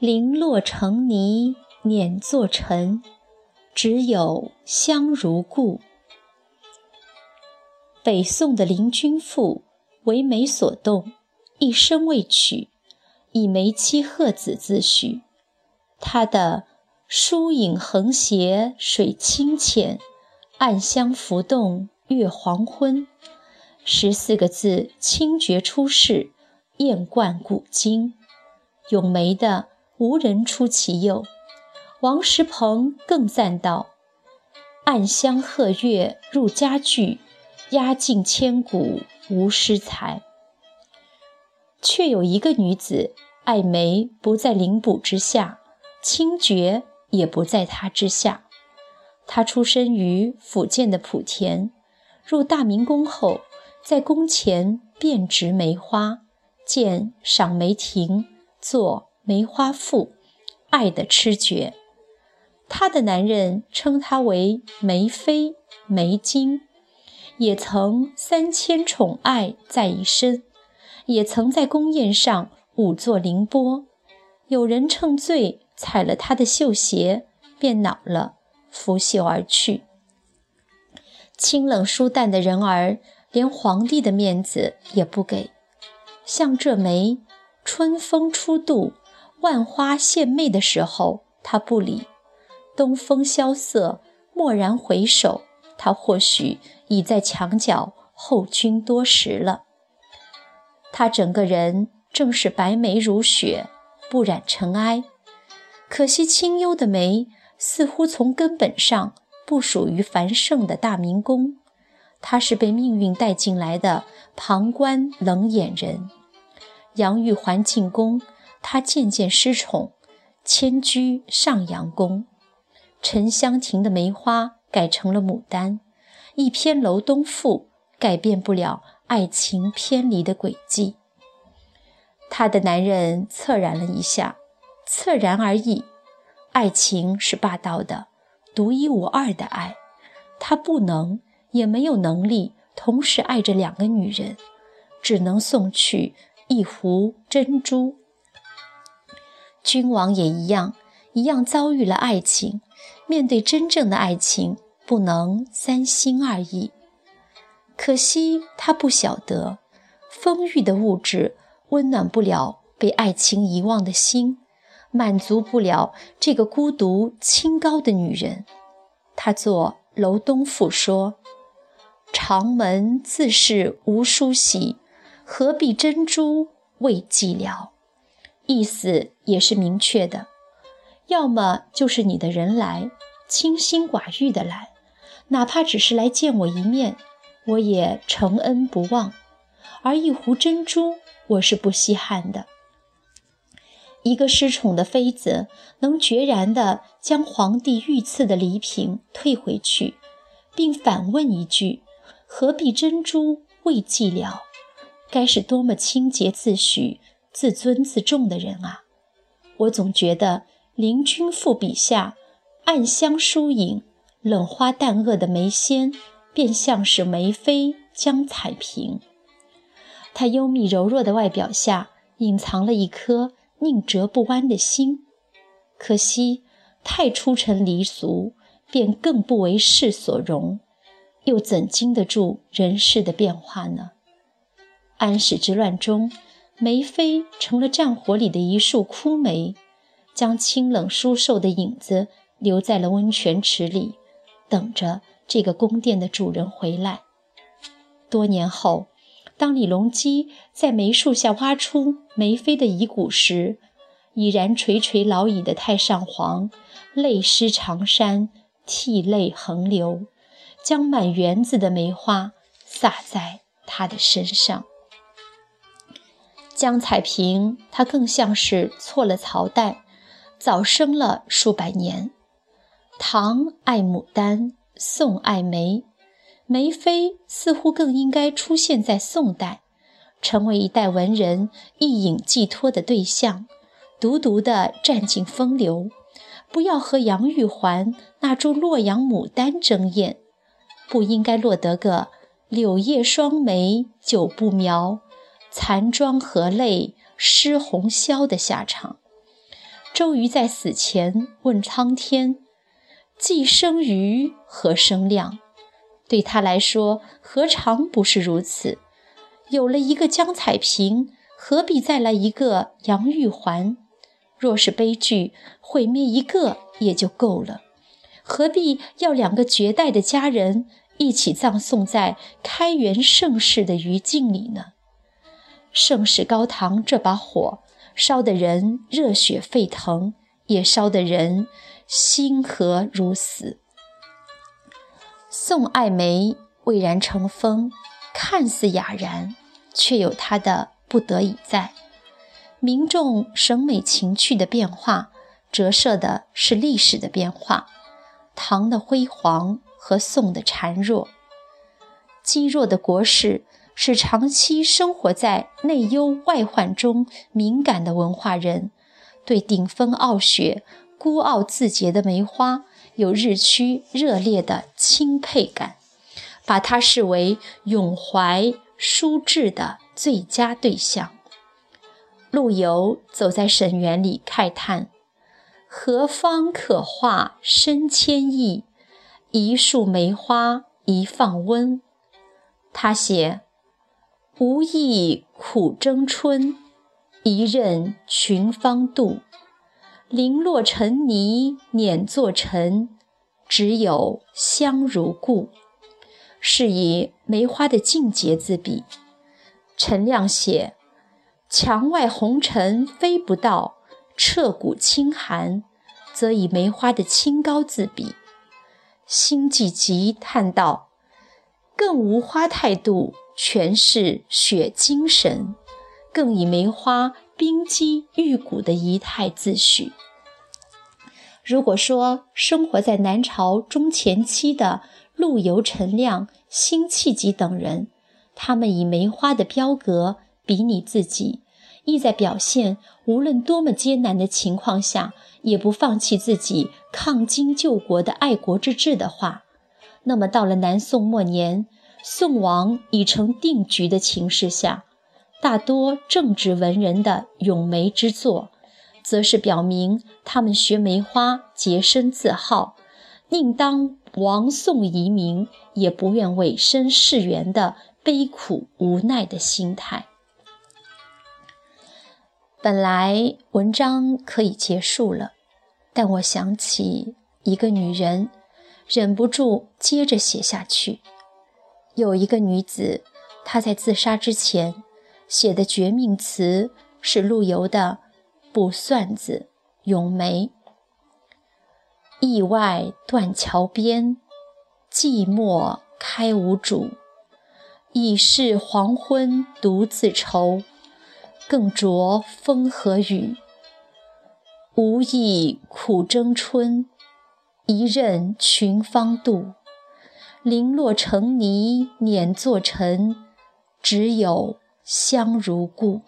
零落成泥碾作尘，只有香如故。北宋的林君赋为梅所动，一生未娶，以梅妻鹤子自诩。他的“疏影横斜水清浅，暗香浮动月黄昏”十四个字清绝出世，艳冠古今。咏梅的无人出其右。王石鹏更赞道：“暗香和月入佳句。”压尽千古无诗才，却有一个女子爱梅不在凌补之下，清绝也不在她之下。她出身于福建的莆田，入大明宫后，在宫前遍植梅花，建赏梅亭，作《梅花赋》，爱的痴绝。她的男人称她为梅妃、梅精。也曾三千宠爱在一身，也曾在宫宴上舞作凌波。有人趁醉踩了他的绣鞋，便恼了，拂袖而去。清冷疏淡的人儿，连皇帝的面子也不给。像这梅，春风初度，万花献媚的时候，他不理；东风萧瑟，蓦然回首。他或许已在墙角候君多时了。他整个人正是白眉如雪，不染尘埃。可惜清幽的眉，似乎从根本上不属于繁盛的大明宫。他是被命运带进来的旁观冷眼人。杨玉环进宫，他渐渐失宠，迁居上阳宫。沉香亭的梅花。改成了牡丹，一篇《楼东赋》改变不了爱情偏离的轨迹。她的男人侧然了一下，侧然而已。爱情是霸道的，独一无二的爱，他不能，也没有能力同时爱着两个女人，只能送去一壶珍珠。君王也一样，一样遭遇了爱情。面对真正的爱情，不能三心二意。可惜他不晓得，丰裕的物质温暖不了被爱情遗忘的心，满足不了这个孤独清高的女人。他作《楼东赋》说：“长门自是无梳洗，何必珍珠为寂寥？”意思也是明确的。要么就是你的人来，清心寡欲的来，哪怕只是来见我一面，我也承恩不忘；而一壶珍珠，我是不稀罕的。一个失宠的妃子，能决然地将皇帝御赐的礼品退回去，并反问一句：“何必珍珠未寂寥？”该是多么清洁自许、自尊自重的人啊！我总觉得。林君赋笔下，暗香疏影、冷花淡萼的梅仙，便像是梅妃江彩萍。她幽密柔弱的外表下，隐藏了一颗宁折不弯的心。可惜太出尘离俗，便更不为世所容，又怎经得住人世的变化呢？安史之乱中，梅妃成了战火里的一束枯梅。将清冷舒瘦的影子留在了温泉池里，等着这个宫殿的主人回来。多年后，当李隆基在梅树下挖出梅妃的遗骨时，已然垂垂老矣的太上皇泪湿长衫，涕泪横流，将满园子的梅花洒在他的身上。江彩萍，她更像是错了朝代。早生了数百年，唐爱牡丹，宋爱梅，梅妃似乎更应该出现在宋代，成为一代文人一饮寄托的对象，独独的占尽风流，不要和杨玉环那株洛阳牡丹争艳，不应该落得个柳叶双眉久不描，残妆和泪湿红绡的下场。周瑜在死前问苍天：“既生瑜，何生亮？”对他来说，何尝不是如此？有了一个江彩萍，何必再来一个杨玉环？若是悲剧，毁灭一个也就够了，何必要两个绝代的佳人一起葬送在开元盛世的余烬里呢？盛世高堂这把火，烧得人热血沸腾，也烧得人心何如死。宋爱梅蔚然成风，看似雅然，却有她的不得已在。民众审美情趣的变化，折射的是历史的变化。唐的辉煌和宋的孱弱，积弱的国势使长期生活在内忧外患中敏感的文化人，对顶峰傲雪、孤傲自洁的梅花。有日趋热烈的钦佩感，把他视为咏怀书志的最佳对象。陆游走在沈园里，慨叹：“何方可画深千亿？一树梅花一放温。”他写：“无意苦争春，一任群芳妒。”零落尘泥碾作尘，只有香如故。是以梅花的静洁自比。陈亮写：“墙外红尘飞不到，彻骨清寒。”则以梅花的清高自比。辛弃疾叹道：“更无花态度，诠释雪精神。”更以梅花。冰肌玉骨的仪态自诩。如果说生活在南朝中前期的陆游、陈亮、辛弃疾等人，他们以梅花的标格比拟自己，意在表现无论多么艰难的情况下，也不放弃自己抗金救国的爱国之志的话，那么到了南宋末年，宋亡已成定局的情势下。大多正直文人的咏梅之作，则是表明他们学梅花洁身自好，宁当亡宋遗民，也不愿委身世缘的悲苦无奈的心态。本来文章可以结束了，但我想起一个女人，忍不住接着写下去。有一个女子，她在自杀之前。写的绝命词是陆游的《卜算子·咏梅》：驿外断桥边，寂寞开无主。已是黄昏独自愁，更着风和雨。无意苦争春，一任群芳妒。零落成泥碾作尘，只有。香如故，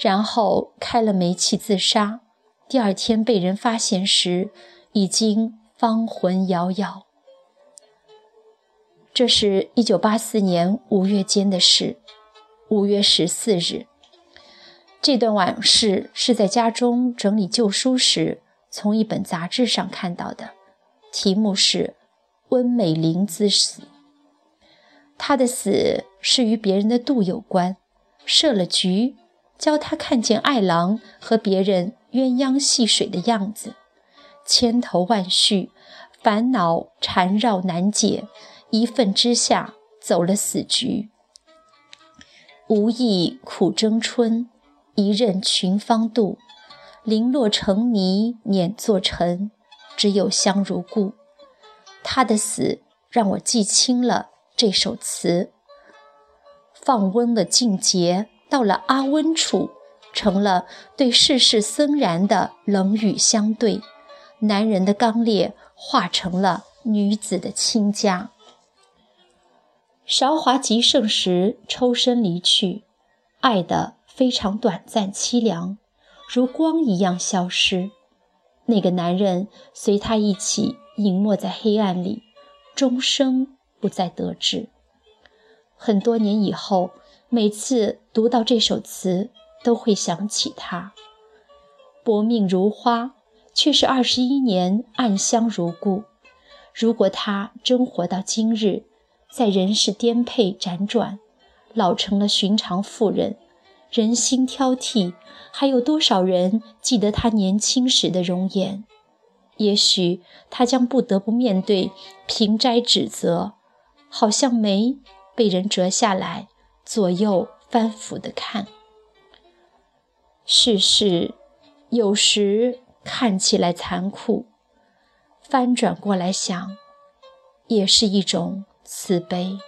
然后开了煤气自杀。第二天被人发现时，已经芳魂杳杳。这是一九八四年五月间的事。五月十四日，这段往事是在家中整理旧书时，从一本杂志上看到的，题目是《温美玲之死》。他的死是与别人的妒有关，设了局，教他看见爱郎和别人鸳鸯戏水的样子，千头万绪，烦恼缠绕难解，一愤之下走了死局。无意苦争春，一任群芳妒。零落成泥碾作尘，只有香如故。他的死让我记清了。这首词，放翁的境界到了阿温处，成了对世事森然的冷语相对；男人的刚烈化成了女子的清佳。韶华极盛时抽身离去，爱的非常短暂凄凉，如光一样消失。那个男人随他一起隐没在黑暗里，终生。不再得志。很多年以后，每次读到这首词，都会想起他。薄命如花，却是二十一年暗香如故。如果他真活到今日，在人世颠沛辗转，老成了寻常妇人，人心挑剔，还有多少人记得他年轻时的容颜？也许他将不得不面对平摘指责，好像梅被人折下来，左右翻覆的看。世事。有时看起来残酷，翻转过来想，也是一种慈悲。